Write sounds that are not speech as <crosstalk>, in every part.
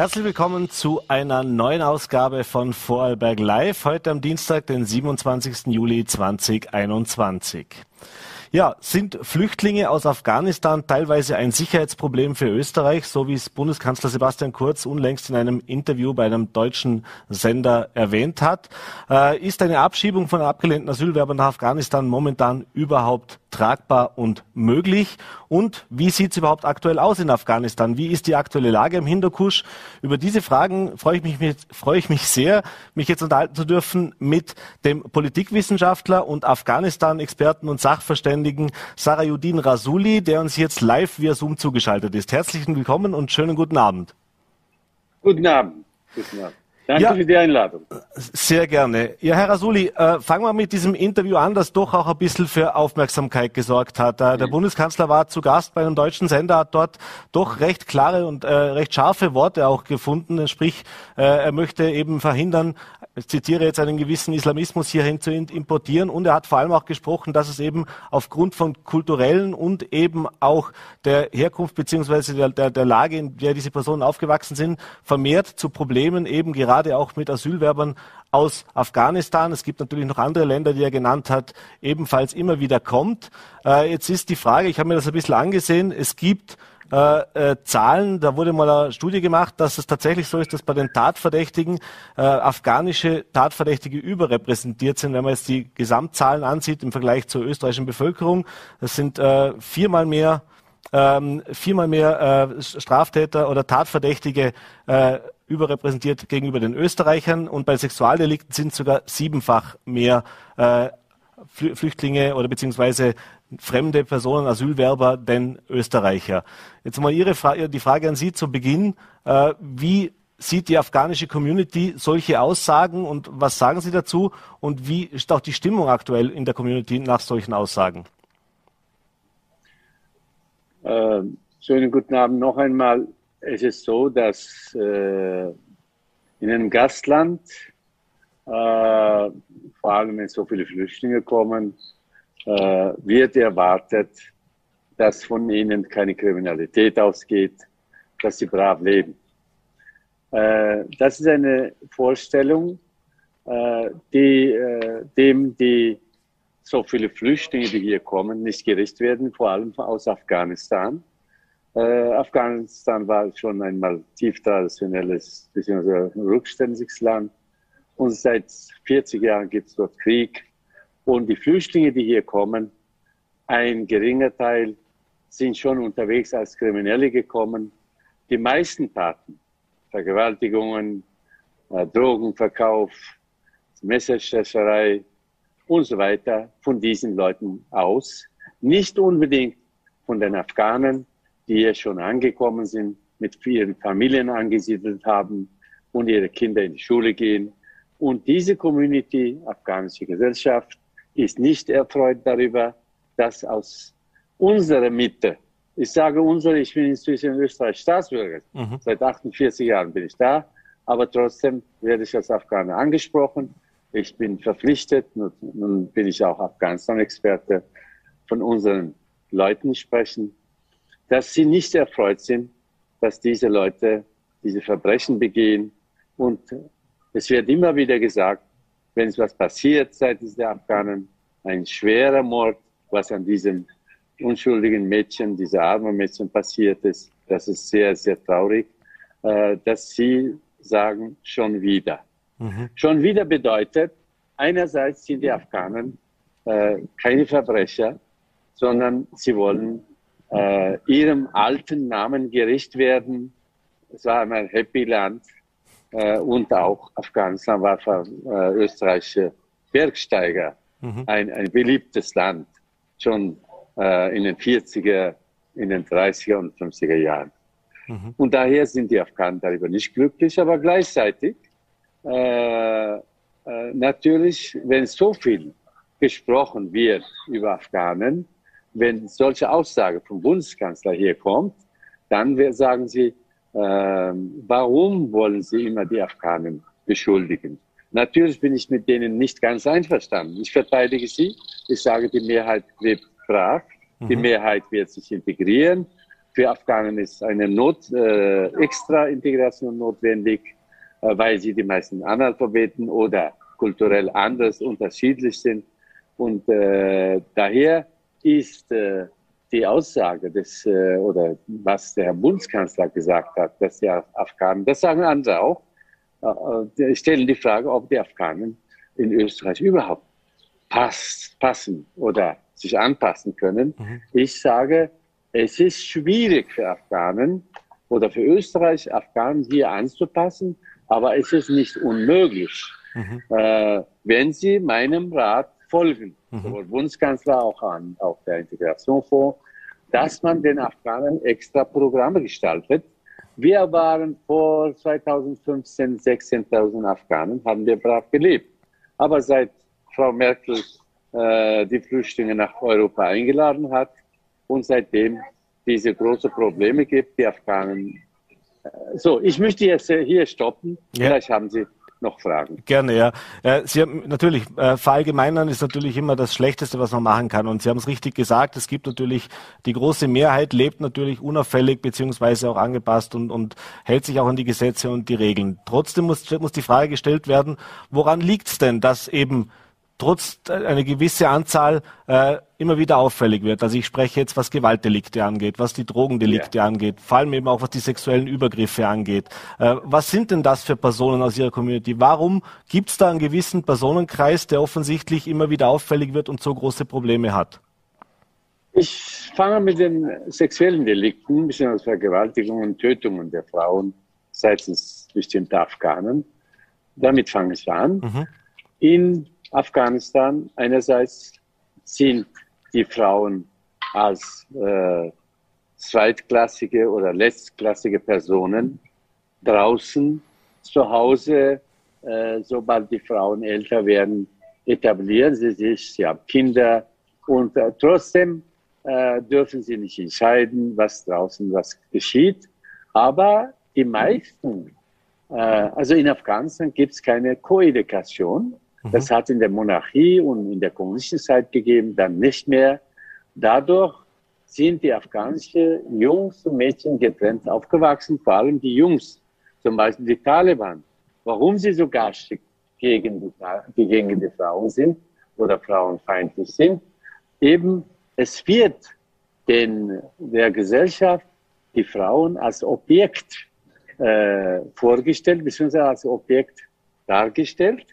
Herzlich willkommen zu einer neuen Ausgabe von Vorarlberg Live, heute am Dienstag, den 27. Juli 2021. Ja, sind Flüchtlinge aus Afghanistan teilweise ein Sicherheitsproblem für Österreich, so wie es Bundeskanzler Sebastian Kurz unlängst in einem Interview bei einem deutschen Sender erwähnt hat? Äh, ist eine Abschiebung von abgelehnten Asylwerbern nach Afghanistan momentan überhaupt tragbar und möglich? Und wie sieht es überhaupt aktuell aus in Afghanistan? Wie ist die aktuelle Lage im Hinterkusch? Über diese Fragen freue ich mich, freue ich mich sehr, mich jetzt unterhalten zu dürfen mit dem Politikwissenschaftler und Afghanistan-Experten und Sachverständigen Sarayudin Rasuli, der uns jetzt live via Zoom zugeschaltet ist. Herzlichen Willkommen und schönen guten Abend. Guten Abend. Guten Abend. Danke ja, für die Einladung. Sehr gerne. Ja, Herr Rasuli, äh, fangen wir mit diesem Interview an, das doch auch ein bisschen für Aufmerksamkeit gesorgt hat. Äh, der mhm. Bundeskanzler war zu Gast bei einem deutschen Sender, hat dort doch recht klare und äh, recht scharfe Worte auch gefunden. Sprich, er möchte eben verhindern, ich zitiere jetzt einen gewissen Islamismus hierhin zu importieren und er hat vor allem auch gesprochen, dass es eben aufgrund von kulturellen und eben auch der Herkunft beziehungsweise der, der, der Lage, in der diese Personen aufgewachsen sind, vermehrt zu Problemen eben gerade gerade auch mit Asylwerbern aus Afghanistan. Es gibt natürlich noch andere Länder, die er genannt hat, ebenfalls immer wieder kommt. Äh, jetzt ist die Frage, ich habe mir das ein bisschen angesehen, es gibt äh, äh, Zahlen, da wurde mal eine Studie gemacht, dass es tatsächlich so ist, dass bei den Tatverdächtigen äh, afghanische Tatverdächtige überrepräsentiert sind, wenn man jetzt die Gesamtzahlen ansieht im Vergleich zur österreichischen Bevölkerung. Das sind äh, viermal mehr ähm, viermal mehr äh, Straftäter oder Tatverdächtige äh, überrepräsentiert gegenüber den Österreichern und bei Sexualdelikten sind sogar siebenfach mehr äh, Flüchtlinge oder beziehungsweise fremde Personen, Asylwerber, denn Österreicher. Jetzt mal Ihre Fra die Frage an Sie zu Beginn. Äh, wie sieht die afghanische Community solche Aussagen und was sagen Sie dazu? Und wie ist auch die Stimmung aktuell in der Community nach solchen Aussagen? Äh, schönen guten Abend noch einmal es ist so, dass äh, in einem Gastland, äh, vor allem wenn so viele Flüchtlinge kommen, äh, wird erwartet, dass von ihnen keine Kriminalität ausgeht, dass sie brav leben. Äh, das ist eine Vorstellung, äh, die, äh, dem die so viele Flüchtlinge, die hier kommen, nicht gerecht werden, vor allem aus Afghanistan äh, Afghanistan war schon einmal tief traditionelles bzw. rückständiges Land. Und seit 40 Jahren gibt es dort Krieg. Und die Flüchtlinge, die hier kommen, ein geringer Teil sind schon unterwegs als Kriminelle gekommen. Die meisten Taten, Vergewaltigungen, äh, Drogenverkauf, Messerstecherei und so weiter, von diesen Leuten aus. Nicht unbedingt von den Afghanen, die hier schon angekommen sind, mit ihren Familien angesiedelt haben und ihre Kinder in die Schule gehen. Und diese Community, afghanische Gesellschaft, ist nicht erfreut darüber, dass aus unserer Mitte, ich sage unsere, ich bin inzwischen Österreich Staatsbürger, mhm. seit 48 Jahren bin ich da, aber trotzdem werde ich als Afghaner angesprochen. Ich bin verpflichtet, nun bin ich auch Afghanistan-Experte, von unseren Leuten sprechen, dass sie nicht erfreut sind, dass diese Leute diese Verbrechen begehen. Und es wird immer wieder gesagt, wenn es was passiert seitens der Afghanen, ein schwerer Mord, was an diesem unschuldigen Mädchen, dieser armen Mädchen passiert ist, das ist sehr, sehr traurig, äh, dass sie sagen, schon wieder. Mhm. Schon wieder bedeutet, einerseits sind die Afghanen äh, keine Verbrecher, sondern sie wollen äh, ihrem alten Namen gerecht werden. Es war einmal Happy Land äh, und auch Afghanistan war für äh, österreichische Bergsteiger mhm. ein, ein beliebtes Land, schon äh, in den 40er, in den 30er und 50er Jahren. Mhm. Und daher sind die Afghanen darüber nicht glücklich, aber gleichzeitig äh, äh, natürlich, wenn so viel gesprochen wird über Afghanen, wenn solche Aussage vom Bundeskanzler hier kommt, dann sagen sie, äh, warum wollen sie immer die Afghanen beschuldigen? Natürlich bin ich mit denen nicht ganz einverstanden. Ich verteidige sie. Ich sage, die Mehrheit lebt brav. Die mhm. Mehrheit wird sich integrieren. Für Afghanen ist eine Not, äh, extra Integration notwendig, äh, weil sie die meisten Analphabeten oder kulturell anders unterschiedlich sind. Und äh, daher ist äh, die Aussage des, äh, oder was der Herr Bundeskanzler gesagt hat, dass die Afghanen, das sagen andere auch, äh, stellen die Frage, ob die Afghanen in Österreich überhaupt pass, passen oder sich anpassen können. Mhm. Ich sage, es ist schwierig für Afghanen oder für Österreich, Afghanen hier anzupassen, aber es ist nicht unmöglich, mhm. äh, wenn sie meinem Rat folgen, mhm. sowohl Bundeskanzler auch an, auch der Integrationsfonds, dass man den Afghanen extra Programme gestaltet. Wir waren vor 2015 16.000 Afghanen, haben wir brav gelebt. Aber seit Frau Merkel äh, die Flüchtlinge nach Europa eingeladen hat und seitdem diese großen Probleme gibt, die Afghanen. Äh, so, ich möchte jetzt hier stoppen. Ja. Vielleicht haben Sie noch Fragen. Gerne, ja. Sie haben natürlich, äh, verallgemeinern ist natürlich immer das Schlechteste, was man machen kann. Und Sie haben es richtig gesagt, es gibt natürlich, die große Mehrheit lebt natürlich unauffällig beziehungsweise auch angepasst und, und hält sich auch an die Gesetze und die Regeln. Trotzdem muss, muss die Frage gestellt werden, woran liegt es denn, dass eben trotz eine gewisse Anzahl äh, immer wieder auffällig wird. Also ich spreche jetzt, was Gewaltdelikte angeht, was die Drogendelikte ja. angeht, vor allem eben auch was die sexuellen Übergriffe angeht. Äh, was sind denn das für Personen aus Ihrer Community? Warum gibt es da einen gewissen Personenkreis, der offensichtlich immer wieder auffällig wird und so große Probleme hat? Ich fange mit den sexuellen Delikten, bzw. Vergewaltigungen und Tötungen der Frauen seitens bestimmter Afghanen. Damit fange ich an. Mhm. In Afghanistan. Einerseits sind die Frauen als äh, zweitklassige oder letztklassige Personen draußen zu Hause, äh, sobald die Frauen älter werden, etablieren sie sich, sie haben Kinder und äh, trotzdem äh, dürfen sie nicht entscheiden, was draußen was geschieht. Aber die meisten, äh, also in Afghanistan gibt es keine Koedukation. Mhm. Das hat in der Monarchie und in der kommunistischen Zeit gegeben, dann nicht mehr. Dadurch sind die afghanischen Jungs und Mädchen getrennt aufgewachsen, vor allem die Jungs, zum Beispiel die Taliban. Warum sie so garstig gegen die, gegen die Frauen sind oder frauenfeindlich sind, eben es wird den, der Gesellschaft die Frauen als Objekt äh, vorgestellt, beziehungsweise als Objekt dargestellt.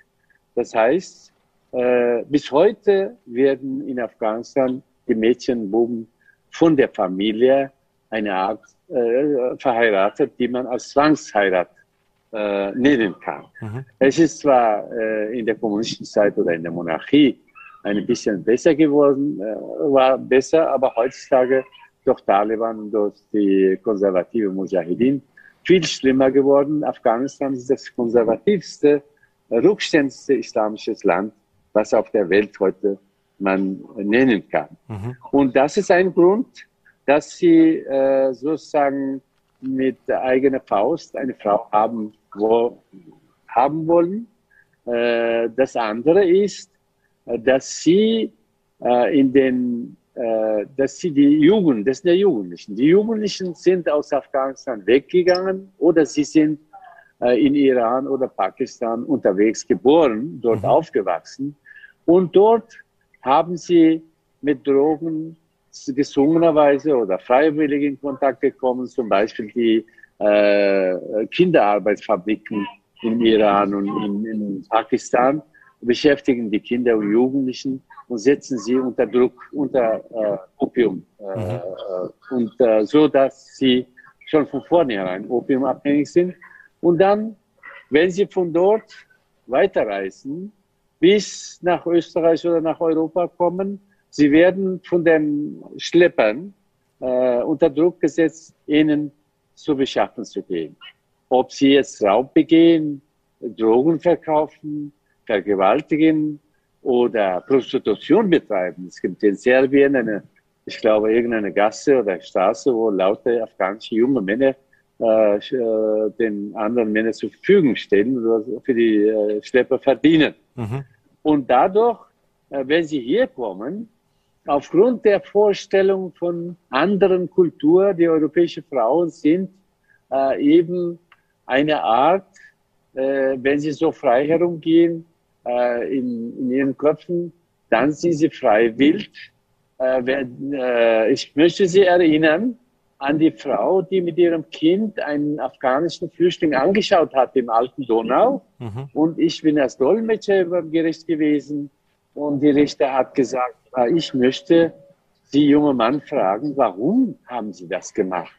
Das heißt, äh, bis heute werden in Afghanistan die Mädchen und Buben von der Familie eine Art äh, verheiratet, die man als Zwangsheirat äh, nennen kann. Mhm. Es ist zwar äh, in der kommunistischen Zeit oder in der Monarchie ein bisschen besser geworden, äh, war besser, aber heutzutage durch Taliban durch die konservative Mujahideen viel schlimmer geworden. Afghanistan ist das konservativste rückständigste islamisches Land, was auf der Welt heute man nennen kann. Mhm. Und das ist ein Grund, dass sie äh, sozusagen mit eigener Faust eine Frau haben, wo, haben wollen. Äh, das andere ist, dass sie äh, in den, äh, dass sie die Jugend, das sind die Jugendlichen. Die Jugendlichen sind aus Afghanistan weggegangen oder sie sind in Iran oder Pakistan unterwegs geboren, dort mhm. aufgewachsen. Und dort haben sie mit Drogen gezwungenerweise oder freiwillig in Kontakt gekommen, zum Beispiel die äh, Kinderarbeitsfabriken in Iran und in, in, Pakistan beschäftigen die Kinder und Jugendlichen und setzen sie unter Druck, unter äh, Opium. Äh, mhm. und äh, so, dass sie schon von vornherein opiumabhängig sind und dann, wenn Sie von dort weiterreisen, bis nach Österreich oder nach Europa kommen, Sie werden von den Schleppern äh, unter Druck gesetzt, ihnen zu beschaffen zu gehen. Ob sie jetzt Raub begehen, Drogen verkaufen, vergewaltigen oder Prostitution betreiben. Es gibt in Serbien eine, ich glaube, irgendeine Gasse oder Straße, wo lauter afghanische junge Männer äh, äh, den anderen Männern zur Verfügung stellen für die äh, Schlepper verdienen. Mhm. Und dadurch, äh, wenn sie hier kommen, aufgrund der Vorstellung von anderen Kultur, die europäische Frauen sind äh, eben eine Art, äh, wenn sie so frei herumgehen äh, in, in ihren Köpfen, dann sind sie frei wild. Äh, wenn, äh, ich möchte Sie erinnern an die Frau, die mit ihrem Kind einen afghanischen Flüchtling angeschaut hat im alten Donau. Mhm. Und ich bin als Dolmetscher beim Gericht gewesen. Und die Richter hat gesagt, ich möchte die junge Mann fragen, warum haben Sie das gemacht?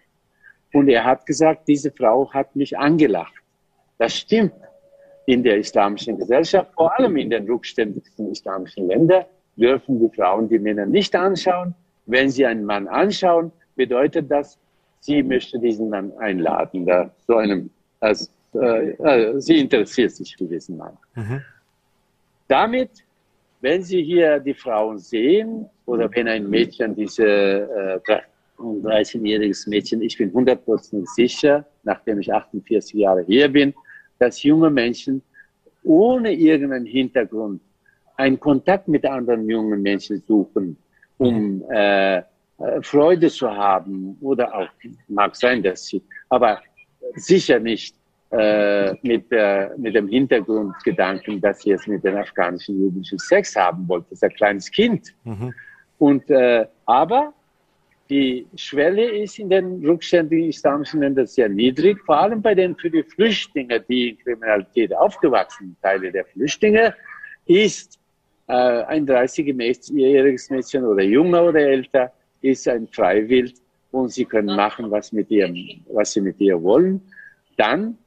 Und er hat gesagt, diese Frau hat mich angelacht. Das stimmt. In der islamischen Gesellschaft, vor allem in den rückständigsten islamischen Ländern, dürfen die Frauen die Männer nicht anschauen. Wenn sie einen Mann anschauen, bedeutet das, sie möchte diesen Mann einladen, da so einem, also, äh, äh, sie interessiert sich für diesen Mann. Mhm. Damit wenn Sie hier die Frauen sehen oder wenn ein Mädchen, diese äh, 13-jähriges Mädchen, ich bin 100% sicher, nachdem ich 48 Jahre hier bin, dass junge Menschen ohne irgendeinen Hintergrund einen Kontakt mit anderen jungen Menschen suchen, um äh Freude zu haben oder auch mag sein, dass sie, aber sicher nicht äh, mit, äh, mit dem Hintergrundgedanken, dass sie jetzt mit den afghanischen Jugendlichen Sex haben wollte. Das ist ein kleines Kind. Mhm. Und, äh, aber die Schwelle ist in den rückständigen islamischen Ländern sehr niedrig, vor allem bei den für die Flüchtlinge, die in Kriminalität aufgewachsen Teile der Flüchtlinge, ist äh, ein 30-jähriges Mädchen oder jünger oder älter, ist ein Freiwild und sie können machen, was, mit ihrem, was sie mit ihr wollen. Dann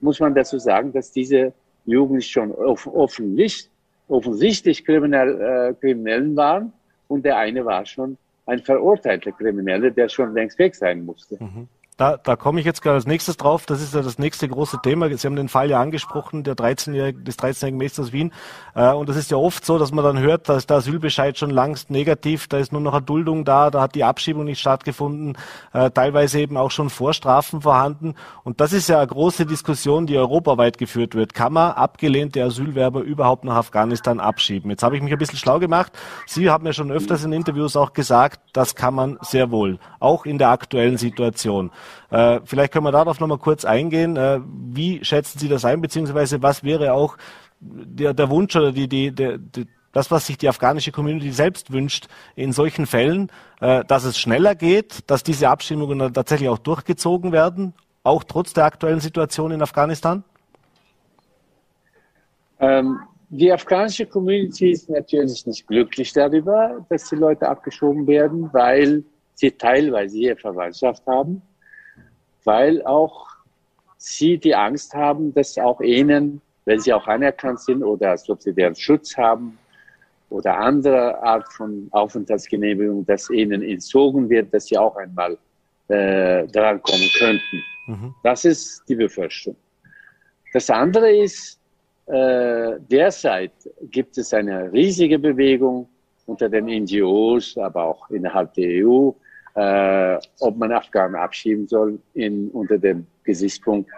muss man dazu sagen, dass diese Jugendlichen schon offensichtlich, offensichtlich kriminell, äh, Kriminellen waren und der eine war schon ein verurteilter Krimineller, der schon längst weg sein musste. Mhm. Da, da komme ich jetzt gerade als nächstes drauf. Das ist ja das nächste große Thema. Sie haben den Fall ja angesprochen, der 13 des 13-jährigen Mädchens aus Wien. Äh, und das ist ja oft so, dass man dann hört, dass der Asylbescheid schon langst negativ, da ist nur noch eine Duldung da, da hat die Abschiebung nicht stattgefunden, äh, teilweise eben auch schon Vorstrafen vorhanden. Und das ist ja eine große Diskussion, die europaweit geführt wird. Kann man abgelehnte Asylwerber überhaupt nach Afghanistan abschieben? Jetzt habe ich mich ein bisschen schlau gemacht. Sie haben ja schon öfters in Interviews auch gesagt, das kann man sehr wohl, auch in der aktuellen Situation. Äh, vielleicht können wir darauf nochmal kurz eingehen. Äh, wie schätzen Sie das ein, beziehungsweise was wäre auch der, der Wunsch oder die, die, die, die, das, was sich die afghanische Community selbst wünscht in solchen Fällen, äh, dass es schneller geht, dass diese Abstimmungen dann tatsächlich auch durchgezogen werden, auch trotz der aktuellen Situation in Afghanistan? Ähm, die afghanische Community ist natürlich nicht glücklich darüber, dass die Leute abgeschoben werden, weil sie teilweise hier Verwandtschaft haben weil auch sie die Angst haben, dass auch ihnen, wenn sie auch anerkannt sind oder deren Schutz haben oder andere Art von Aufenthaltsgenehmigung, dass ihnen entzogen wird, dass sie auch einmal äh, daran kommen könnten. Mhm. Das ist die Befürchtung. Das andere ist, äh, derzeit gibt es eine riesige Bewegung unter den NGOs, aber auch innerhalb der EU, äh, ob man Afghanen abschieben soll in, unter dem Gesichtspunkt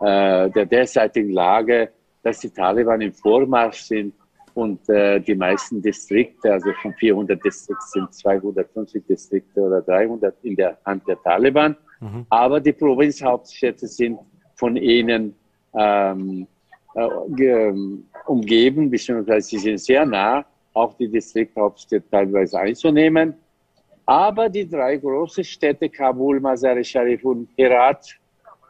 äh, der derzeitigen Lage, dass die Taliban im Vormarsch sind und äh, die meisten Distrikte, also von 400 Distrikten sind 250 Distrikte oder 300 in der Hand der Taliban. Mhm. Aber die Provinzhauptstädte sind von ihnen ähm, äh, umgeben, beziehungsweise sie sind sehr nah, auch die Distrikthauptstädte teilweise einzunehmen. Aber die drei großen Städte, Kabul, Mazar-e Sharif und Herat,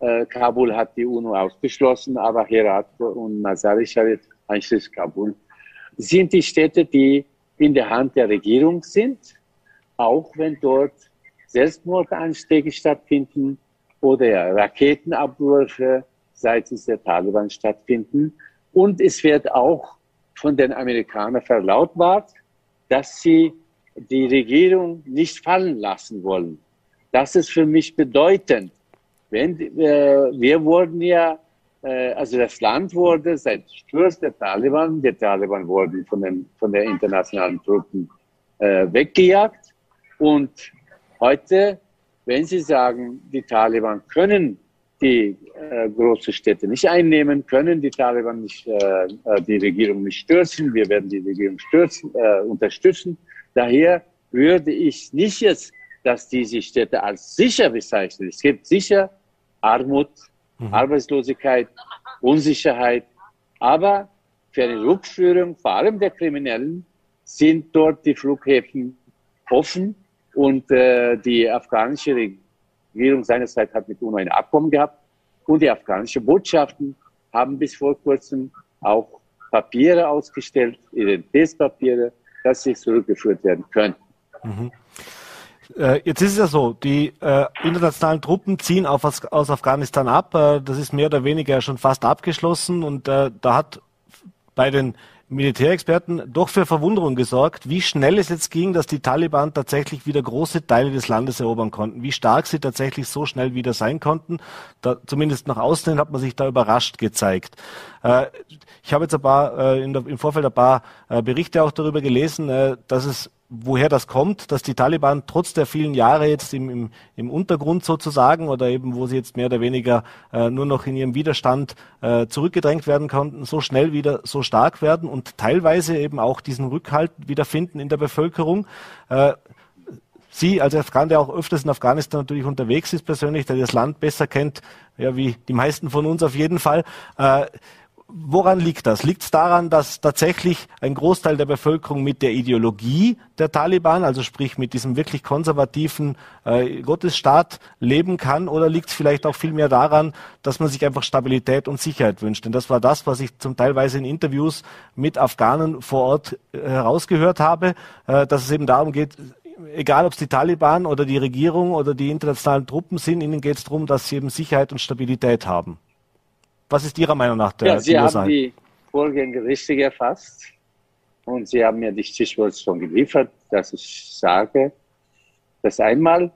äh, Kabul hat die UNO ausgeschlossen, aber Herat und Mazar-e Sharif, einschließlich Kabul, sind die Städte, die in der Hand der Regierung sind, auch wenn dort Selbstmordanschläge stattfinden oder Raketenabwürfe seitens der Taliban stattfinden. Und es wird auch von den Amerikanern verlautbart, dass sie die Regierung nicht fallen lassen wollen. Das ist für mich bedeutend. Wenn, äh, wir wurden ja, äh, also das Land wurde seit Sturz der Taliban, die Taliban wurden von, den, von der internationalen Truppen äh, weggejagt. Und heute, wenn Sie sagen, die Taliban können die äh, große Städte nicht einnehmen, können die Taliban nicht, äh, äh die Regierung nicht stürzen, wir werden die Regierung stürzen, äh, unterstützen, Daher würde ich nicht jetzt, dass diese Städte als sicher bezeichnen. Es gibt sicher Armut, mhm. Arbeitslosigkeit, Unsicherheit, aber für eine Rückführung, vor allem der Kriminellen, sind dort die Flughäfen offen und äh, die afghanische Regierung seinerzeit hat mit UNO ein Abkommen gehabt und die afghanischen Botschaften haben bis vor kurzem auch Papiere ausgestellt, Identitätspapiere, dass sie zurückgeführt werden können. Mhm. Äh, jetzt ist es ja so, die äh, internationalen Truppen ziehen auf, aus Afghanistan ab. Äh, das ist mehr oder weniger schon fast abgeschlossen und äh, da hat bei den Militärexperten doch für Verwunderung gesorgt, wie schnell es jetzt ging, dass die Taliban tatsächlich wieder große Teile des Landes erobern konnten, wie stark sie tatsächlich so schnell wieder sein konnten. Da, zumindest nach außen hat man sich da überrascht gezeigt. Äh, ich habe jetzt ein paar, äh, der, im Vorfeld ein paar äh, Berichte auch darüber gelesen, äh, dass es woher das kommt, dass die Taliban trotz der vielen Jahre jetzt im, im, im Untergrund sozusagen oder eben wo sie jetzt mehr oder weniger äh, nur noch in ihrem Widerstand äh, zurückgedrängt werden konnten, so schnell wieder so stark werden und teilweise eben auch diesen Rückhalt wiederfinden in der Bevölkerung. Äh, Sie als Afghan, der auch öfters in Afghanistan natürlich unterwegs ist persönlich, der das Land besser kennt, ja wie die meisten von uns auf jeden Fall, äh, Woran liegt das? Liegt es daran, dass tatsächlich ein Großteil der Bevölkerung mit der Ideologie der Taliban, also sprich mit diesem wirklich konservativen äh, Gottesstaat leben kann? Oder liegt es vielleicht auch vielmehr daran, dass man sich einfach Stabilität und Sicherheit wünscht? Denn das war das, was ich zum Teilweise in Interviews mit Afghanen vor Ort äh, herausgehört habe, äh, dass es eben darum geht, egal ob es die Taliban oder die Regierung oder die internationalen Truppen sind, ihnen geht es darum, dass sie eben Sicherheit und Stabilität haben. Was ist Ihrer Meinung nach der ja, Sie haben die Vorgänge richtig erfasst und Sie haben mir die Stichworte schon geliefert, dass ich sage, dass einmal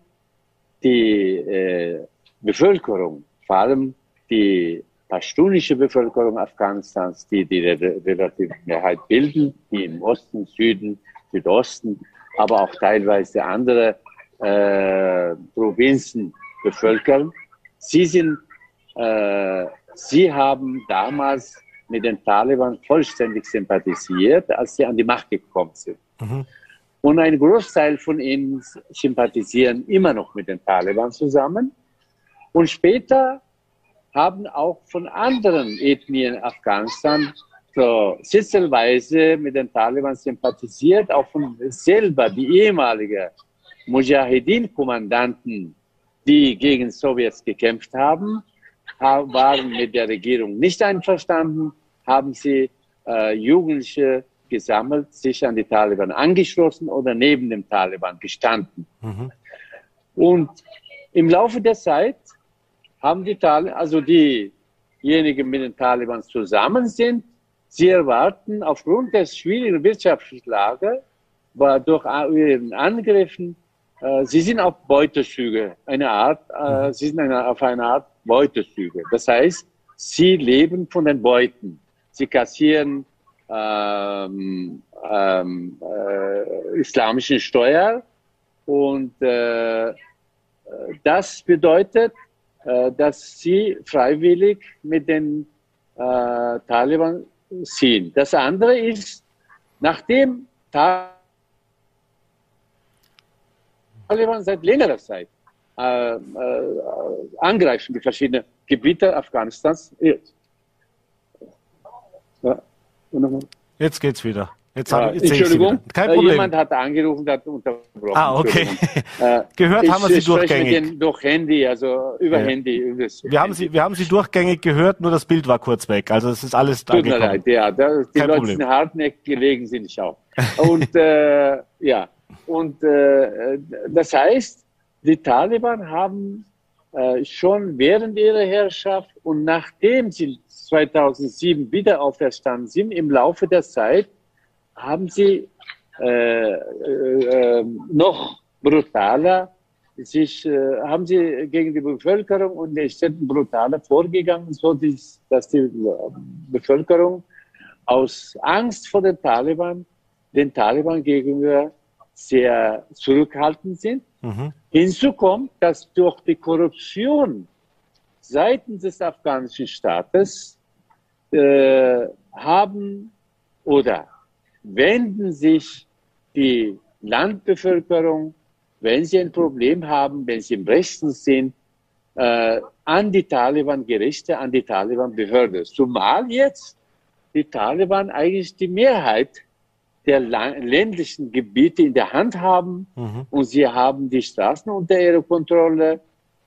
die äh, Bevölkerung, vor allem die pashtunische Bevölkerung Afghanistans, die die relative Mehrheit bilden, die im Osten, Süden, Südosten, aber auch teilweise andere äh, Provinzen bevölkern. Sie sind äh, Sie haben damals mit den Taliban vollständig sympathisiert, als sie an die Macht gekommen sind. Mhm. Und ein Großteil von ihnen sympathisieren immer noch mit den Taliban zusammen. Und später haben auch von anderen Ethnien Afghanistan so sitzelweise mit den Taliban sympathisiert, auch von selber die ehemalige Mujahedin-Kommandanten, die gegen Sowjets gekämpft haben, waren mit der Regierung nicht einverstanden, haben sie äh, Jugendliche gesammelt, sich an die Taliban angeschlossen oder neben dem Taliban gestanden. Mhm. Und im Laufe der Zeit haben die Taliban, also diejenigen mit den Taliban zusammen sind, sie erwarten aufgrund der schwierigen wirtschaftlichen Lage, war durch ihren Angriffen, äh, sie sind auf Beutezüge, eine Art, äh, mhm. sie sind eine, auf eine Art Beutezüge. Das heißt, sie leben von den Beuten. Sie kassieren ähm, ähm, äh, islamischen Steuer und äh, das bedeutet, äh, dass sie freiwillig mit den äh, Taliban ziehen. Das andere ist, nachdem Taliban seit längerer Zeit äh, äh, angreifen, die verschiedenen Gebiete Afghanistans. Ja. Jetzt geht's wieder. Jetzt ja, jetzt Entschuldigung, Kein äh, Problem. jemand hat angerufen, hat unterbrochen. Ah, okay. <laughs> Äh, gehört haben wir Sie durchgängig. durch Handy, also über ja. Handy. Wir haben Sie, wir haben Sie durchgängig gehört, nur das Bild war kurz weg. Also es ist alles Tut angekommen. mir leid, ja. Da, die Kein Leute Problem. sind hartnäckig gelegen, sind ich auch. <laughs> Und äh, ja, und äh, das heißt, die Taliban haben äh, schon während ihrer Herrschaft und nachdem sie 2007 wieder auferstanden sind, im Laufe der Zeit, haben sie äh, äh, noch brutaler sich, äh, haben sie gegen die Bevölkerung und die Städten brutaler vorgegangen, so dass die Bevölkerung aus Angst vor den Taliban den Taliban gegenüber sehr zurückhaltend sind. Mhm. Hinzu kommt, dass durch die Korruption seitens des afghanischen Staates äh, haben oder wenden sich die Landbevölkerung, wenn sie ein Problem haben, wenn sie im Rechten sind, äh, an die Taliban-Gerichte, an die Taliban-Behörde. Zumal jetzt die Taliban eigentlich die Mehrheit der ländlichen Gebiete in der Hand haben mhm. und sie haben die Straßen unter ihrer Kontrolle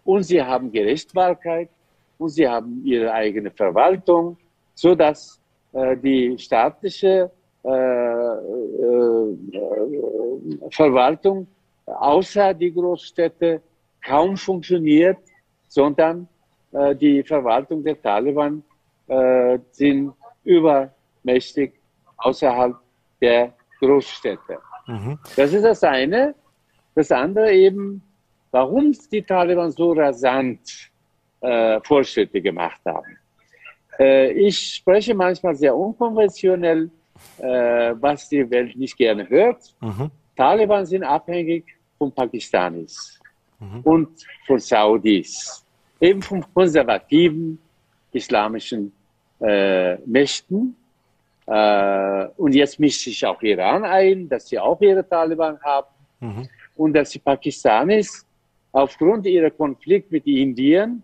und sie haben Gerichtsbarkeit und sie haben ihre eigene Verwaltung, so dass äh, die staatliche äh, äh, Verwaltung außer die Großstädte kaum funktioniert, sondern äh, die Verwaltung der Taliban äh, sind übermächtig außerhalb der Großstädte. Mhm. Das ist das eine. Das andere eben, warum die Taliban so rasant äh, Fortschritte gemacht haben. Äh, ich spreche manchmal sehr unkonventionell, äh, was die Welt nicht gerne hört. Mhm. Taliban sind abhängig von Pakistanis mhm. und von Saudis, eben von konservativen islamischen äh, Mächten. Äh, und jetzt mischt sich auch Iran ein, dass sie auch ihre Taliban haben mhm. und dass die Pakistanis aufgrund ihrer Konflikt mit Indien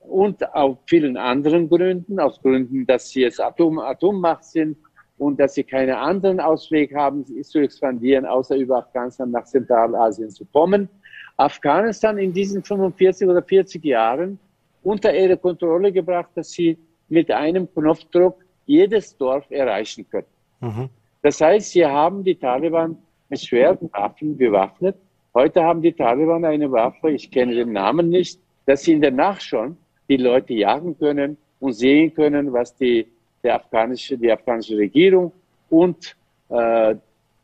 und auf vielen anderen Gründen, aus Gründen, dass sie jetzt Atom, Atommacht sind und dass sie keinen anderen Ausweg haben, zu expandieren, außer über Afghanistan nach Zentralasien zu kommen. Afghanistan in diesen 45 oder 40 Jahren unter ihre Kontrolle gebracht, dass sie mit einem Knopfdruck jedes Dorf erreichen können. Mhm. Das heißt, sie haben die Taliban mit schweren Waffen bewaffnet. Heute haben die Taliban eine Waffe, ich kenne den Namen nicht, dass sie in der Nacht schon die Leute jagen können und sehen können, was die, der afghanische, die afghanische Regierung und äh,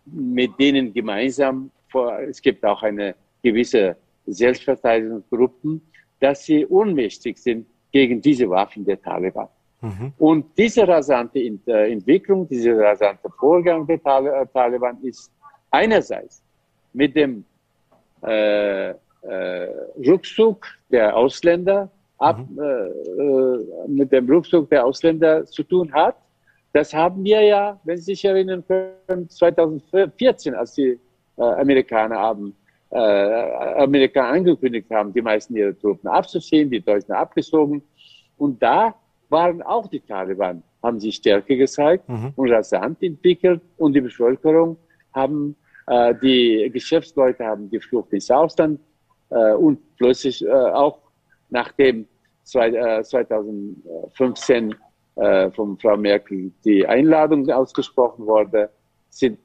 mit denen gemeinsam, vor, es gibt auch eine gewisse Selbstverteidigungsgruppen, dass sie ohnmächtig sind gegen diese Waffen der Taliban. Mhm. Und diese rasante äh, Entwicklung, dieser rasante Vorgang der äh, Taliban ist einerseits mit dem äh, äh, Rückzug der Ausländer ab, mhm. äh, mit dem Rückzug der Ausländer zu tun hat. Das haben wir ja, wenn Sie sich erinnern können, 2014, als die äh, Amerikaner haben, äh, Amerikaner angekündigt haben, die meisten ihrer Truppen abzuziehen, die Deutschen abgezogen. Und da waren auch die Taliban, haben sich Stärke gezeigt mhm. und rasant entwickelt und die Bevölkerung haben, äh, die Geschäftsleute haben die Flucht ins Ausland äh, und plötzlich äh, auch nachdem 2015 äh, von Frau Merkel die Einladung ausgesprochen wurde, sind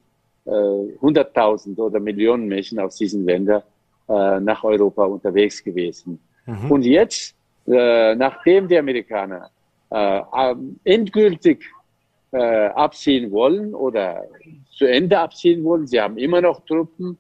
äh, 100.000 oder Millionen Menschen aus diesen Ländern äh, nach Europa unterwegs gewesen. Mhm. Und jetzt, äh, nachdem die Amerikaner äh, endgültig äh, abziehen wollen oder zu Ende abziehen wollen, sie haben immer noch Truppen,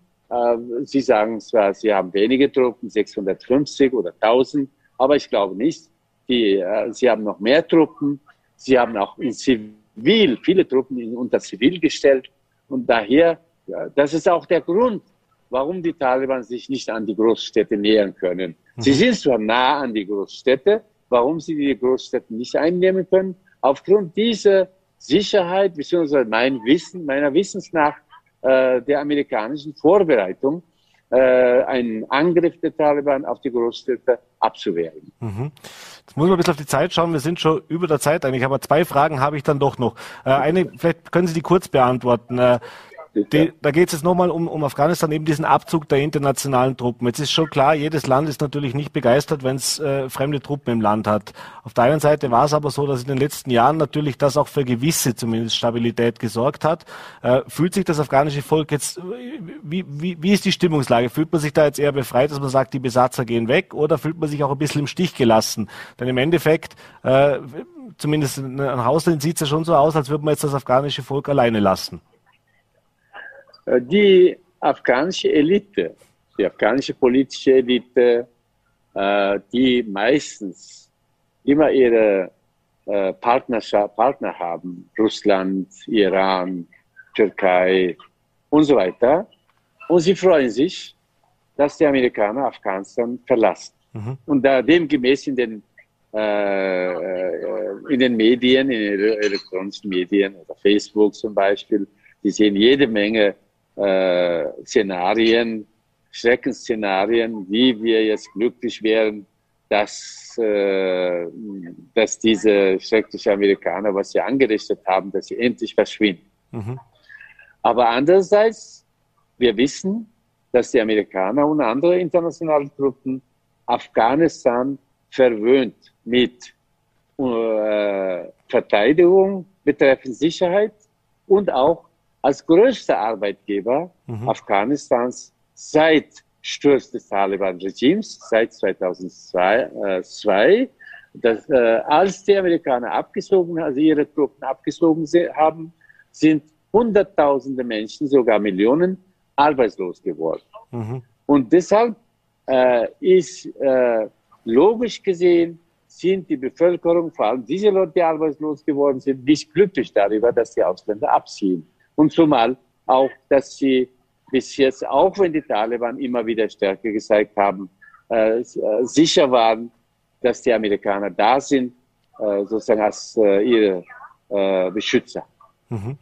Sie sagen zwar, Sie haben wenige Truppen, 650 oder 1000, aber ich glaube nicht. Die, äh, sie haben noch mehr Truppen. Sie haben auch in Zivil, viele Truppen in, unter Zivil gestellt. Und daher, ja, das ist auch der Grund, warum die Taliban sich nicht an die Großstädte nähern können. Mhm. Sie sind zwar nah an die Großstädte, warum sie die Großstädte nicht einnehmen können? Aufgrund dieser Sicherheit, beziehungsweise mein Wissen, meiner Wissens nach, äh, der amerikanischen Vorbereitung äh, einen Angriff der Taliban auf die Großstädte abzuwehren. Mhm. Jetzt muss man ein bisschen auf die Zeit schauen. Wir sind schon über der Zeit eigentlich, aber zwei Fragen habe ich dann doch noch. Äh, eine, vielleicht können Sie die kurz beantworten. Äh, die, da geht es jetzt nochmal um, um Afghanistan, eben diesen Abzug der internationalen Truppen. Jetzt ist schon klar, jedes Land ist natürlich nicht begeistert, wenn es äh, fremde Truppen im Land hat. Auf der einen Seite war es aber so, dass in den letzten Jahren natürlich das auch für gewisse zumindest Stabilität gesorgt hat. Äh, fühlt sich das afghanische Volk jetzt, wie, wie, wie ist die Stimmungslage? Fühlt man sich da jetzt eher befreit, dass man sagt, die Besatzer gehen weg oder fühlt man sich auch ein bisschen im Stich gelassen? Denn im Endeffekt, äh, zumindest ein Hausland sieht es ja schon so aus, als würde man jetzt das afghanische Volk alleine lassen. Äh, die afghanische Elite, die afghanische politische Elite, äh, die meistens immer ihre äh, Partnerschaft, Partner haben, Russland, Iran, Türkei und so weiter. Und sie freuen sich, dass die Amerikaner Afghanistan verlassen. Mhm. Und da demgemäß in den, äh, in den Medien, in den elektronischen Medien oder Facebook zum Beispiel, die sehen jede Menge äh, Szenarien, Schreckensszenarien, wie wir jetzt glücklich wären, dass, äh, dass diese schrecklichen Amerikaner, was sie angerichtet haben, dass sie endlich verschwinden. Mhm. Aber andererseits, wir wissen, dass die Amerikaner und andere internationale Truppen Afghanistan verwöhnt mit äh, Verteidigung betreffend Sicherheit und auch als größter Arbeitgeber mhm. Afghanistans seit Sturz des Taliban-Regimes, seit 2002, äh, dass, äh, als die Amerikaner abgezogen, also ihre Truppen abgezogen haben, sind Hunderttausende Menschen, sogar Millionen, arbeitslos geworden. Mhm. Und deshalb äh, ist äh, logisch gesehen, sind die Bevölkerung, vor allem diese Leute, die arbeitslos geworden sind, nicht glücklich darüber, dass die Ausländer abziehen. Und zumal auch, dass sie bis jetzt, auch wenn die Taliban immer wieder Stärke gezeigt haben, äh, äh sicher waren, dass die Amerikaner da sind, äh, sozusagen als äh, ihre äh, Beschützer. Mhm.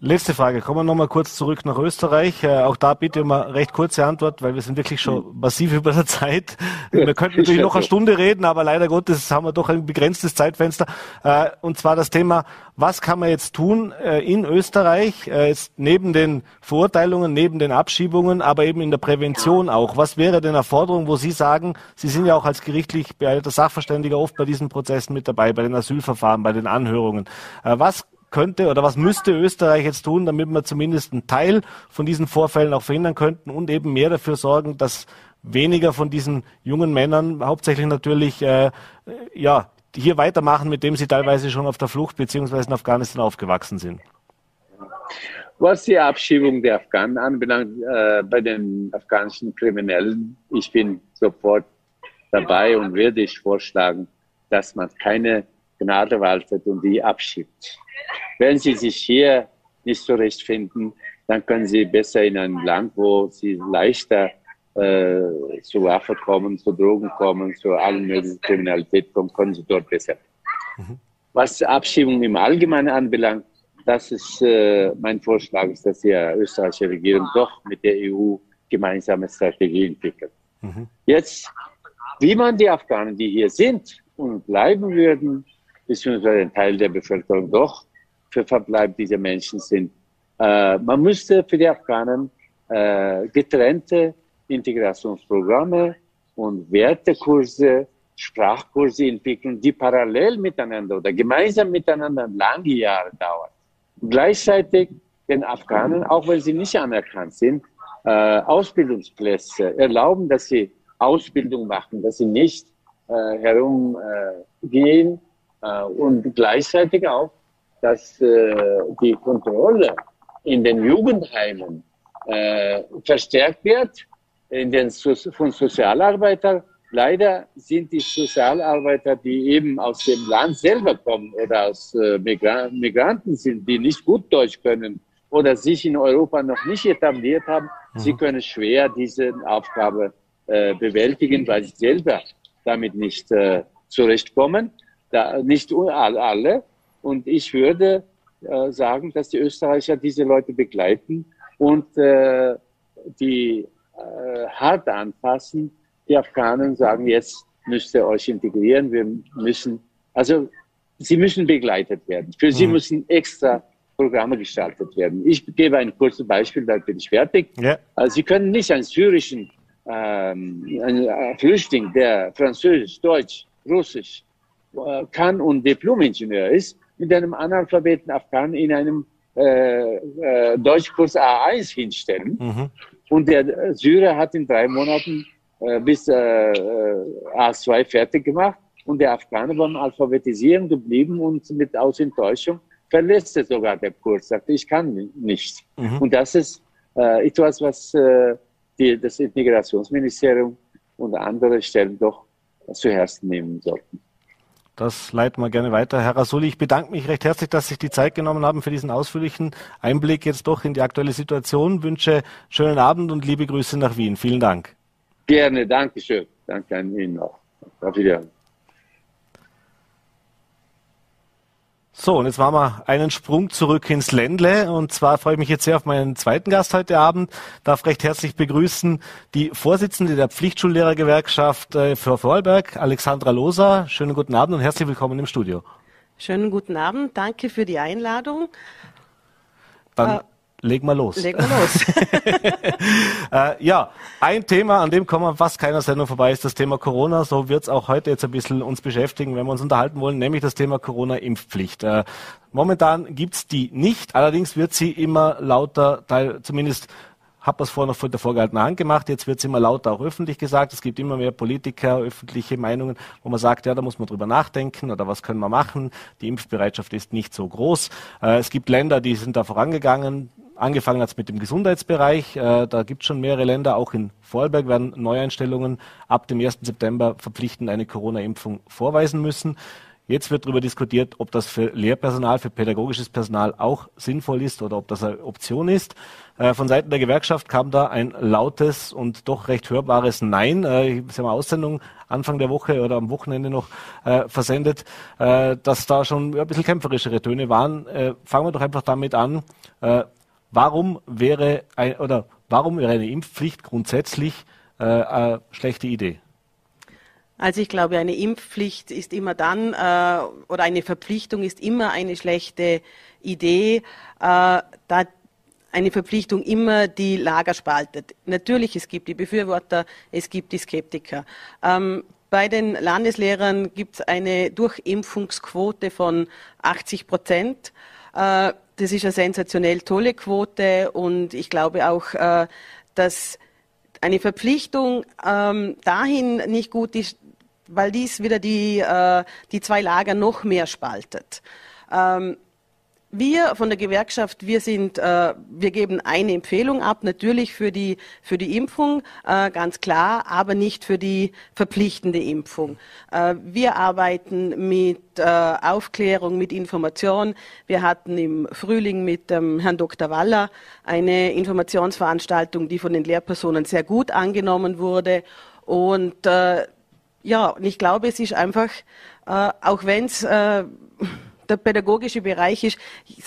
Letzte Frage. Kommen wir nochmal kurz zurück nach Österreich. Äh, auch da bitte um eine recht kurze Antwort, weil wir sind wirklich schon hm. massiv <laughs> über der Zeit. Wir könnten natürlich noch eine <laughs> Stunde reden, aber leider Gottes haben wir doch ein begrenztes Zeitfenster. Äh, und zwar das Thema, was kann man jetzt tun äh, in Österreich, äh, jetzt neben den Verurteilungen, neben den Abschiebungen, aber eben in der Prävention auch. Was wäre denn eine Forderung, wo Sie sagen, Sie sind ja auch als gerichtlich beeilter Sachverständiger oft bei diesen Prozessen mit dabei, bei den Asylverfahren, bei den Anhörungen. Äh, was könnte oder was müsste Österreich jetzt tun, damit wir zumindest einen Teil von diesen Vorfällen auch verhindern könnten und eben mehr dafür sorgen, dass weniger von diesen jungen Männern, hauptsächlich natürlich, äh, ja, hier weitermachen, mit dem sie teilweise schon auf der Flucht beziehungsweise in Afghanistan aufgewachsen sind. Was die Abschiebung der Afghanen anbelangt, äh, bei den afghanischen Kriminellen, ich bin sofort dabei und werde ich vorschlagen, dass man keine Gnade waltet und die abschiebt. Wenn Sie sich hier nicht zurechtfinden, dann können Sie besser in ein Land, wo Sie leichter äh, zu Waffen kommen, zu Drogen kommen, zu allen möglichen Kriminalität kommen, können Sie dort besser. Mhm. Was Abschiebung im Allgemeinen anbelangt, das ist äh, mein Vorschlag, ist, dass die österreichische Regierung doch mit der EU gemeinsame Strategie entwickelt. Mhm. Jetzt, wie man die Afghanen, die hier sind und bleiben würden, beziehungsweise ein Teil der Bevölkerung doch für Verbleib dieser Menschen sind. Äh, man müsste für die Afghanen äh, getrennte Integrationsprogramme und Wertekurse, Sprachkurse entwickeln, die parallel miteinander oder gemeinsam miteinander lange Jahre dauern. Gleichzeitig den Afghanen, auch wenn sie nicht anerkannt sind, äh, Ausbildungsplätze erlauben, dass sie Ausbildung machen, dass sie nicht äh, herumgehen und gleichzeitig auch dass äh, die Kontrolle in den Jugendheimen äh, verstärkt wird, in den so von Sozialarbeitern. Leider sind die Sozialarbeiter, die eben aus dem Land selber kommen oder aus äh, Migra Migranten sind, die nicht gut Deutsch können oder sich in Europa noch nicht etabliert haben, mhm. sie können schwer diese Aufgabe äh, bewältigen, weil sie selber damit nicht äh, zurechtkommen. Da, nicht alle, und ich würde äh, sagen, dass die Österreicher diese Leute begleiten und äh, die äh, hart anpassen. Die Afghanen sagen, jetzt müsst ihr euch integrieren. Wir müssen, also sie müssen begleitet werden. Für sie mhm. müssen extra Programme gestaltet werden. Ich gebe ein kurzes Beispiel, da bin ich fertig. Ja. Also sie können nicht einen syrischen ähm, einen äh, Flüchtling, der Französisch, Deutsch, Russisch kann und Diplomingenieur ist, mit einem Analphabeten Afghanen in einem äh, äh, Deutschkurs A1 hinstellen. Mhm. Und der Syrer hat in drei Monaten äh, bis äh, äh A2 fertig gemacht und der Afghaner beim Alphabetisieren geblieben und mit Ausenttäuschung verlässt er sogar der Kurs, sagte, ich kann nicht. Mhm. Und das ist äh, etwas, was äh, die, das Integrationsministerium und andere Stellen doch zu Herzen nehmen sollten. Das leiten wir gerne weiter. Herr Rasuli, ich bedanke mich recht herzlich, dass Sie sich die Zeit genommen haben für diesen ausführlichen Einblick jetzt doch in die aktuelle Situation. Wünsche schönen Abend und liebe Grüße nach Wien. Vielen Dank. Gerne, danke schön. Danke an Ihnen auch. Auf Wiedersehen. So, und jetzt machen wir einen Sprung zurück ins Ländle. Und zwar freue ich mich jetzt sehr auf meinen zweiten Gast heute Abend. Darf recht herzlich begrüßen die Vorsitzende der Pflichtschullehrergewerkschaft äh, für Vorarlberg, Alexandra Loser. Schönen guten Abend und herzlich willkommen im Studio. Schönen guten Abend. Danke für die Einladung. Dann äh, Leg mal los. Leg mal los. <laughs> äh, ja, ein Thema, an dem kommen wir fast keiner Sendung vorbei, ist das Thema Corona. So wird es auch heute jetzt ein bisschen uns beschäftigen, wenn wir uns unterhalten wollen, nämlich das Thema Corona-Impfpflicht. Äh, momentan gibt's die nicht, allerdings wird sie immer lauter, teil, zumindest habe das vorher noch vor der vorgehaltenen Hand gemacht. Jetzt wird es immer lauter auch öffentlich gesagt. Es gibt immer mehr Politiker, öffentliche Meinungen, wo man sagt, ja, da muss man drüber nachdenken oder was können wir machen. Die Impfbereitschaft ist nicht so groß. Äh, es gibt Länder, die sind da vorangegangen. Angefangen hat es mit dem Gesundheitsbereich. Äh, da gibt es schon mehrere Länder. Auch in Vorarlberg werden Neueinstellungen ab dem 1. September verpflichtend eine Corona-Impfung vorweisen müssen. Jetzt wird darüber diskutiert, ob das für Lehrpersonal, für pädagogisches Personal auch sinnvoll ist oder ob das eine Option ist. Äh, von Seiten der Gewerkschaft kam da ein lautes und doch recht hörbares Nein. Äh, Sie haben eine Aussendung Anfang der Woche oder am Wochenende noch äh, versendet, äh, dass da schon ein bisschen kämpferischere Töne waren. Äh, fangen wir doch einfach damit an. Warum wäre ein, oder warum wäre eine Impfpflicht grundsätzlich äh, eine schlechte Idee? Also ich glaube, eine Impfpflicht ist immer dann äh, oder eine Verpflichtung ist immer eine schlechte Idee, äh, da eine Verpflichtung immer die Lager spaltet. Natürlich, es gibt die Befürworter, es gibt die Skeptiker. Ähm, bei den Landeslehrern gibt es eine Durchimpfungsquote von 80 Prozent. Äh, das ist eine sensationell tolle Quote und ich glaube auch, äh, dass eine Verpflichtung ähm, dahin nicht gut ist, weil dies wieder die, äh, die zwei Lager noch mehr spaltet. Wir von der Gewerkschaft, wir sind, äh, wir geben eine Empfehlung ab, natürlich für die für die Impfung, äh, ganz klar, aber nicht für die verpflichtende Impfung. Äh, wir arbeiten mit Aufklärung, mit Information. Wir hatten im Frühling mit Herrn Dr. Waller eine Informationsveranstaltung, die von den Lehrpersonen sehr gut angenommen wurde. Und ja, und ich glaube, es ist einfach, auch wenn es der pädagogische Bereich ist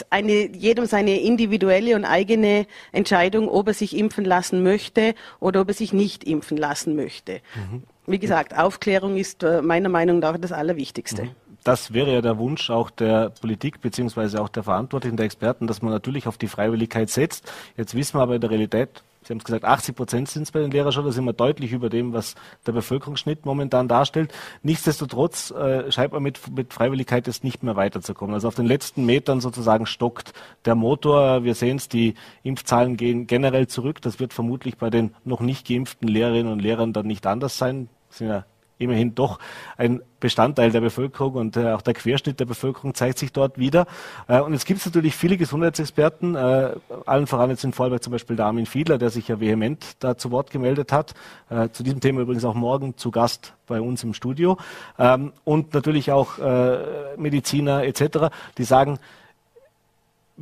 eine, jedem seine individuelle und eigene Entscheidung, ob er sich impfen lassen möchte oder ob er sich nicht impfen lassen möchte. Mhm. Wie gesagt, Aufklärung ist äh, meiner Meinung nach das Allerwichtigste. Mhm das wäre ja der Wunsch auch der Politik beziehungsweise auch der Verantwortlichen, der Experten, dass man natürlich auf die Freiwilligkeit setzt. Jetzt wissen wir aber in der Realität, Sie haben es gesagt, 80 Prozent sind es bei den Lehrern schon, da sind wir deutlich über dem, was der Bevölkerungsschnitt momentan darstellt. Nichtsdestotrotz äh, scheint man mit, mit Freiwilligkeit jetzt nicht mehr weiterzukommen. Also auf den letzten Metern sozusagen stockt der Motor. Wir sehen es, die Impfzahlen gehen generell zurück. Das wird vermutlich bei den noch nicht geimpften Lehrerinnen und Lehrern dann nicht anders sein. Das sind ja immerhin doch ein Bestandteil der Bevölkerung und äh, auch der Querschnitt der Bevölkerung zeigt sich dort wieder. Äh, und es gibt natürlich viele Gesundheitsexperten, äh, allen voran jetzt in Vorarlberg zum Beispiel der Armin Fiedler, der sich ja vehement da zu Wort gemeldet hat. Äh, zu diesem Thema übrigens auch morgen zu Gast bei uns im Studio. Ähm, und natürlich auch äh, Mediziner etc., die sagen,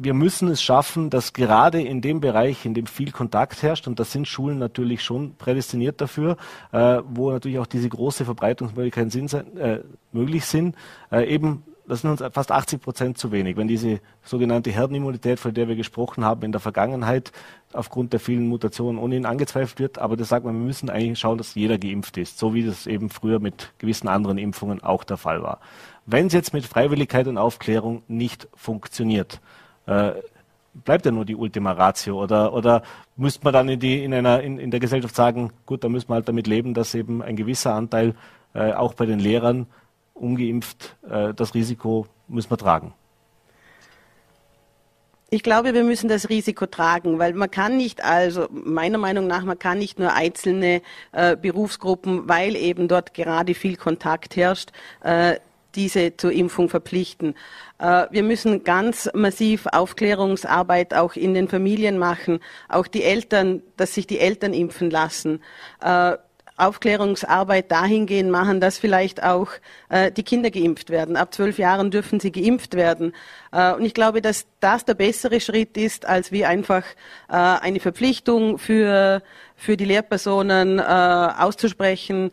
wir müssen es schaffen, dass gerade in dem Bereich, in dem viel Kontakt herrscht, und das sind Schulen natürlich schon prädestiniert dafür, äh, wo natürlich auch diese große Verbreitungsmöglichkeiten sind, äh, möglich sind, äh, eben das sind uns fast 80 Prozent zu wenig. Wenn diese sogenannte Herdenimmunität, von der wir gesprochen haben, in der Vergangenheit aufgrund der vielen Mutationen ohnehin angezweifelt wird, aber das sagt man, wir müssen eigentlich schauen, dass jeder geimpft ist, so wie das eben früher mit gewissen anderen Impfungen auch der Fall war. Wenn es jetzt mit Freiwilligkeit und Aufklärung nicht funktioniert, äh, bleibt ja nur die Ultima Ratio oder, oder müsste man dann in, die, in, einer, in, in der Gesellschaft sagen, gut, da müssen wir halt damit leben, dass eben ein gewisser Anteil äh, auch bei den Lehrern ungeimpft äh, das Risiko müssen wir tragen. Ich glaube, wir müssen das Risiko tragen, weil man kann nicht, also meiner Meinung nach, man kann nicht nur einzelne äh, Berufsgruppen, weil eben dort gerade viel Kontakt herrscht, äh, diese zur Impfung verpflichten. Äh, wir müssen ganz massiv Aufklärungsarbeit auch in den Familien machen, auch die Eltern, dass sich die Eltern impfen lassen. Äh, Aufklärungsarbeit dahingehend machen, dass vielleicht auch äh, die Kinder geimpft werden. Ab zwölf Jahren dürfen sie geimpft werden. Äh, und ich glaube, dass das der bessere Schritt ist, als wie einfach äh, eine Verpflichtung für, für die Lehrpersonen äh, auszusprechen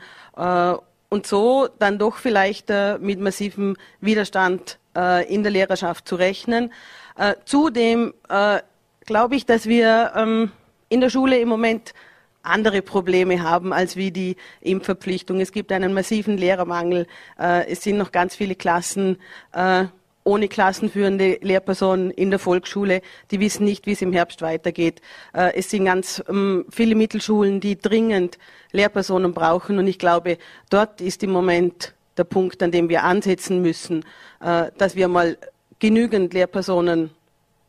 und so dann doch vielleicht äh, mit massivem Widerstand äh, in der Lehrerschaft zu rechnen. Äh, zudem äh, glaube ich, dass wir ähm, in der Schule im Moment andere Probleme haben als wie die Impfverpflichtung. Es gibt einen massiven Lehrermangel. Äh, es sind noch ganz viele Klassen äh, ohne klassenführende Lehrpersonen in der Volksschule. Die wissen nicht, wie es im Herbst weitergeht. Äh, es sind ganz ähm, viele Mittelschulen, die dringend Lehrpersonen brauchen. Und ich glaube, dort ist im Moment der Punkt, an dem wir ansetzen müssen, äh, dass wir mal genügend Lehrpersonen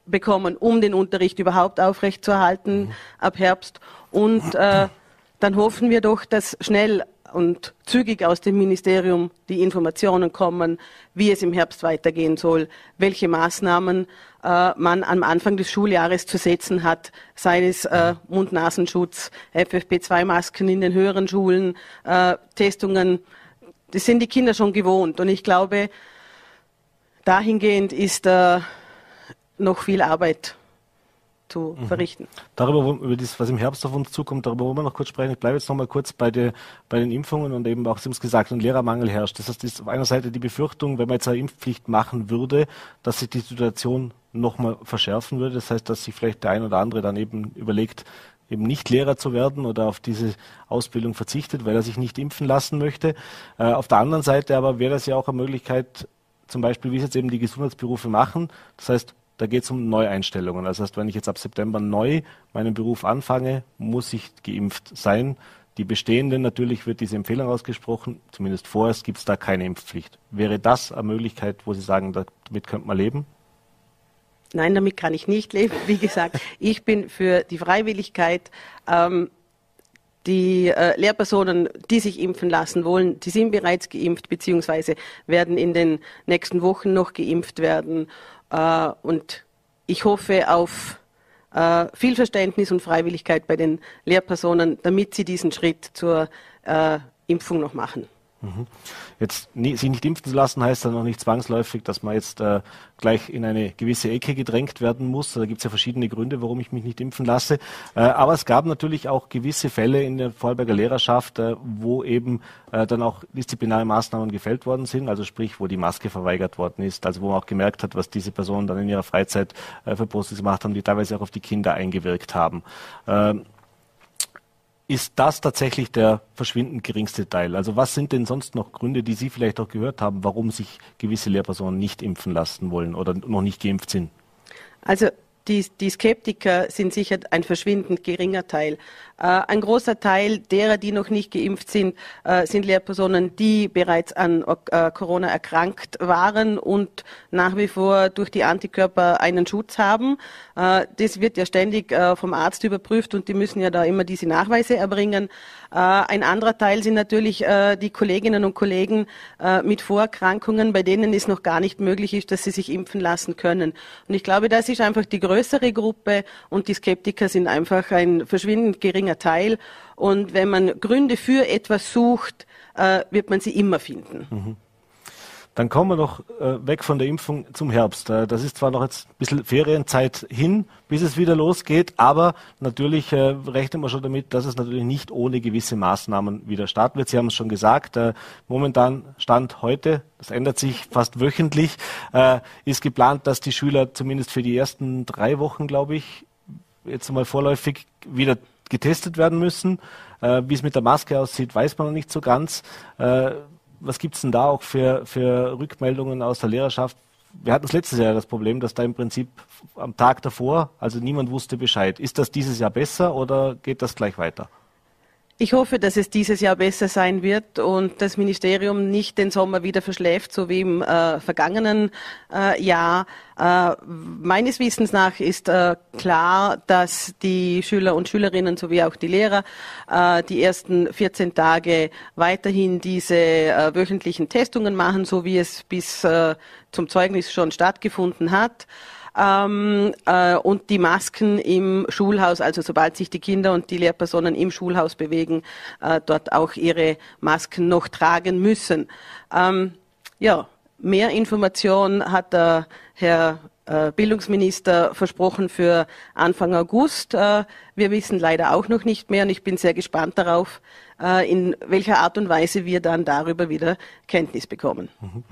bekommen, um den Unterricht überhaupt aufrechtzuerhalten mhm. ab Herbst. Und äh, dann hoffen wir doch, dass schnell und zügig aus dem Ministerium die Informationen kommen, wie es im Herbst weitergehen soll, welche Maßnahmen äh, man am Anfang des Schuljahres zu setzen hat, sei es äh, Mund-Nasenschutz, FFP2-Masken in den höheren Schulen, äh, Testungen. Das sind die Kinder schon gewohnt. Und ich glaube, dahingehend ist äh, noch viel Arbeit zu mhm. verrichten. Darüber, über das, was im Herbst auf uns zukommt, darüber wollen wir noch kurz sprechen. Ich bleibe jetzt noch mal kurz bei, der, bei den Impfungen und eben auch, Sie haben es gesagt, ein Lehrermangel herrscht. Das heißt, ist auf einer Seite die Befürchtung, wenn man jetzt eine Impfpflicht machen würde, dass sich die Situation noch mal verschärfen würde. Das heißt, dass sich vielleicht der ein oder andere dann eben überlegt, eben nicht Lehrer zu werden oder auf diese Ausbildung verzichtet, weil er sich nicht impfen lassen möchte. Äh, auf der anderen Seite aber wäre das ja auch eine Möglichkeit, zum Beispiel, wie es jetzt eben die Gesundheitsberufe machen. Das heißt, da geht es um Neueinstellungen. Das heißt, wenn ich jetzt ab September neu meinen Beruf anfange, muss ich geimpft sein. Die bestehenden natürlich wird diese Empfehlung ausgesprochen, zumindest vorerst gibt es da keine Impfpflicht. Wäre das eine Möglichkeit, wo Sie sagen, damit könnte man leben? Nein, damit kann ich nicht leben. Wie gesagt, ich bin für die Freiwilligkeit. Ähm, die äh, Lehrpersonen, die sich impfen lassen wollen, die sind bereits geimpft, beziehungsweise werden in den nächsten Wochen noch geimpft werden. Äh, und ich hoffe auf äh, viel Verständnis und Freiwilligkeit bei den Lehrpersonen, damit sie diesen Schritt zur äh, Impfung noch machen. Mhm. Jetzt sich nicht impfen zu lassen heißt dann noch nicht zwangsläufig, dass man jetzt äh, gleich in eine gewisse Ecke gedrängt werden muss. Da gibt es ja verschiedene Gründe, warum ich mich nicht impfen lasse. Äh, aber es gab natürlich auch gewisse Fälle in der Vorarlberger Lehrerschaft, äh, wo eben äh, dann auch disziplinare Maßnahmen gefällt worden sind, also sprich, wo die Maske verweigert worden ist, also wo man auch gemerkt hat, was diese Personen dann in ihrer Freizeit äh, für Postings gemacht haben, die teilweise auch auf die Kinder eingewirkt haben. Ähm, ist das tatsächlich der verschwindend geringste Teil? Also was sind denn sonst noch Gründe, die Sie vielleicht auch gehört haben, warum sich gewisse Lehrpersonen nicht impfen lassen wollen oder noch nicht geimpft sind? Also die, die Skeptiker sind sicher ein verschwindend geringer Teil. Äh, ein großer Teil derer, die noch nicht geimpft sind, äh, sind Lehrpersonen, die bereits an äh, Corona erkrankt waren und nach wie vor durch die Antikörper einen Schutz haben. Das wird ja ständig vom Arzt überprüft und die müssen ja da immer diese Nachweise erbringen. Ein anderer Teil sind natürlich die Kolleginnen und Kollegen mit Vorerkrankungen, bei denen es noch gar nicht möglich ist, dass sie sich impfen lassen können. Und ich glaube, das ist einfach die größere Gruppe und die Skeptiker sind einfach ein verschwindend geringer Teil. Und wenn man Gründe für etwas sucht, wird man sie immer finden. Mhm. Dann kommen wir noch äh, weg von der Impfung zum Herbst. Äh, das ist zwar noch jetzt ein bisschen Ferienzeit hin, bis es wieder losgeht, aber natürlich äh, rechnet man schon damit, dass es natürlich nicht ohne gewisse Maßnahmen wieder starten wird. Sie haben es schon gesagt, äh, momentan Stand heute, das ändert sich fast wöchentlich, äh, ist geplant, dass die Schüler zumindest für die ersten drei Wochen, glaube ich, jetzt mal vorläufig wieder getestet werden müssen. Äh, wie es mit der Maske aussieht, weiß man noch nicht so ganz was gibt es denn da auch für, für Rückmeldungen aus der Lehrerschaft? Wir hatten es letztes Jahr das Problem, dass da im Prinzip am Tag davor, also niemand wusste Bescheid. Ist das dieses Jahr besser oder geht das gleich weiter? Ich hoffe, dass es dieses Jahr besser sein wird und das Ministerium nicht den Sommer wieder verschläft, so wie im äh, vergangenen äh, Jahr. Äh, meines Wissens nach ist äh, klar, dass die Schüler und Schülerinnen sowie auch die Lehrer äh, die ersten 14 Tage weiterhin diese äh, wöchentlichen Testungen machen, so wie es bis zum Zeugnis schon stattgefunden hat ähm, äh, und die Masken im Schulhaus, also sobald sich die Kinder und die Lehrpersonen im Schulhaus bewegen, äh, dort auch ihre Masken noch tragen müssen. Ähm, ja, mehr Information hat der Herr äh, Bildungsminister versprochen für Anfang August. Äh, wir wissen leider auch noch nicht mehr und ich bin sehr gespannt darauf, äh, in welcher Art und Weise wir dann darüber wieder Kenntnis bekommen. Mhm.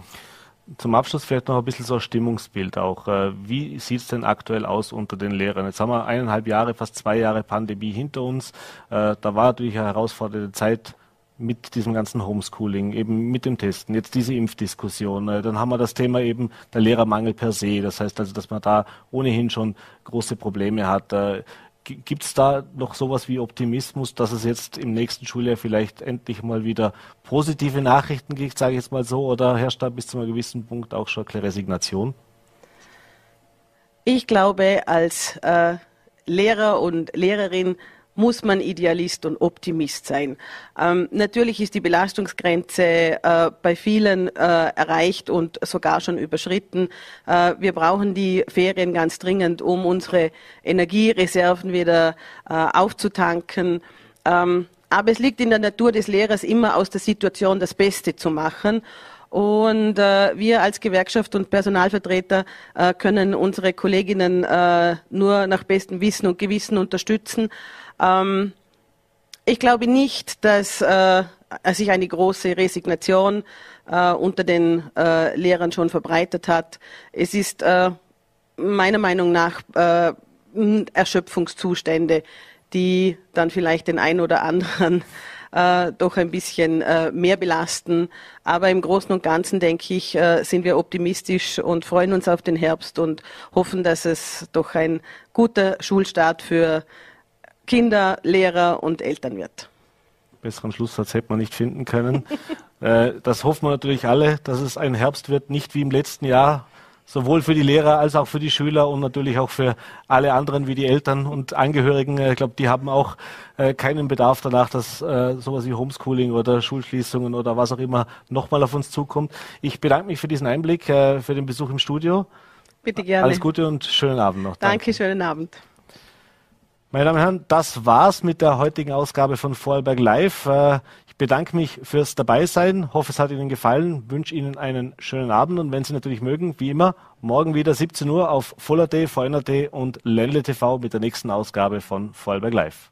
Zum Abschluss vielleicht noch ein bisschen so ein Stimmungsbild auch. Äh, wie sieht es denn aktuell aus unter den Lehrern? Jetzt haben wir eineinhalb Jahre, fast zwei Jahre Pandemie hinter uns. Äh, da war natürlich eine herausfordernde Zeit mit diesem ganzen Homeschooling, eben mit dem Testen, jetzt diese Impfdiskussion. Äh, dann haben wir das Thema eben der Lehrermangel per se. Das heißt also, dass man da ohnehin schon große Probleme hat. Gibt es da noch sowas wie Optimismus, dass es jetzt im nächsten Schuljahr vielleicht endlich mal wieder positive Nachrichten gibt, sage ich jetzt mal so, oder herrscht da bis zu einem gewissen Punkt auch schon eine Resignation? Ich glaube, als äh, Lehrer und Lehrerin muss man Idealist und Optimist sein. Ähm, natürlich ist die Belastungsgrenze äh, bei vielen äh, erreicht und sogar schon überschritten. Äh, wir brauchen die Ferien ganz dringend, um unsere Energiereserven wieder äh, aufzutanken. Ähm, aber es liegt in der Natur des Lehrers immer aus der Situation das Beste zu machen. Und äh, wir als Gewerkschaft und Personalvertreter äh, können unsere Kolleginnen äh, nur nach bestem Wissen und Gewissen unterstützen. Ähm, ich glaube nicht, dass äh, sich eine große Resignation äh, unter den äh, Lehrern schon verbreitet hat. Es ist äh, meiner Meinung nach äh, Erschöpfungszustände, die dann vielleicht den einen oder anderen äh, doch ein bisschen mehr belasten. Aber im Großen und Ganzen, denke ich, sind wir optimistisch und freuen uns auf den Herbst und hoffen, dass es doch ein guter Schulstart für Kinder, Lehrer und Eltern wird. Besseren Schlusssatz hätte man nicht finden können. <laughs> äh, das hoffen wir natürlich alle, dass es ein Herbst wird, nicht wie im letzten Jahr, sowohl für die Lehrer als auch für die Schüler und natürlich auch für alle anderen wie die Eltern und Angehörigen. Ich glaube, die haben auch äh, keinen Bedarf danach, dass äh, sowas wie Homeschooling oder Schulschließungen oder was auch immer nochmal auf uns zukommt. Ich bedanke mich für diesen Einblick, äh, für den Besuch im Studio. Bitte gerne. Alles Gute und schönen Abend noch. Danke, Danke schönen Abend. Meine Damen und Herren, das war's mit der heutigen Ausgabe von Vorarlberg Live. Äh, ich bedanke mich fürs Dabeisein, hoffe es hat Ihnen gefallen, wünsche Ihnen einen schönen Abend und wenn Sie natürlich mögen, wie immer, morgen wieder 17 Uhr auf Voller.t, VNRT und Ländle TV mit der nächsten Ausgabe von Vorarlberg Live.